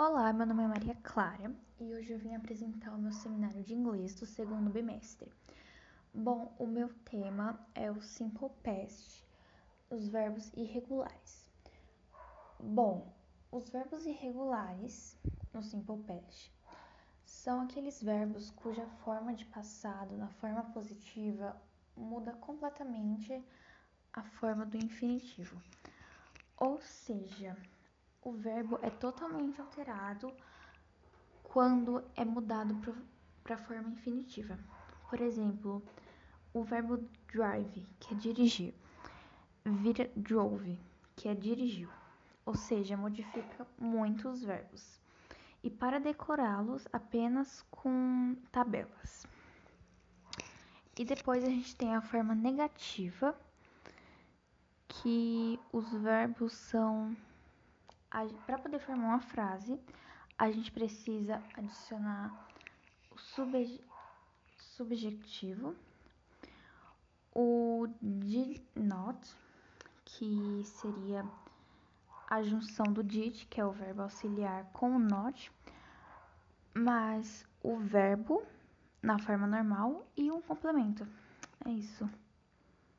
Olá, meu nome é Maria Clara e hoje eu vim apresentar o meu seminário de inglês do segundo bimestre. Bom, o meu tema é o simple past, os verbos irregulares. Bom, os verbos irregulares no simple past são aqueles verbos cuja forma de passado na forma positiva muda completamente a forma do infinitivo. Ou seja, o verbo é totalmente alterado quando é mudado para a forma infinitiva. Por exemplo, o verbo drive, que é dirigir, vira drove, que é dirigiu. Ou seja, modifica muitos verbos. E para decorá-los, apenas com tabelas. E depois a gente tem a forma negativa, que os verbos são para poder formar uma frase, a gente precisa adicionar o subje, subjetivo, o did not, que seria a junção do did, que é o verbo auxiliar, com o not, mais o verbo na forma normal e um complemento. É isso.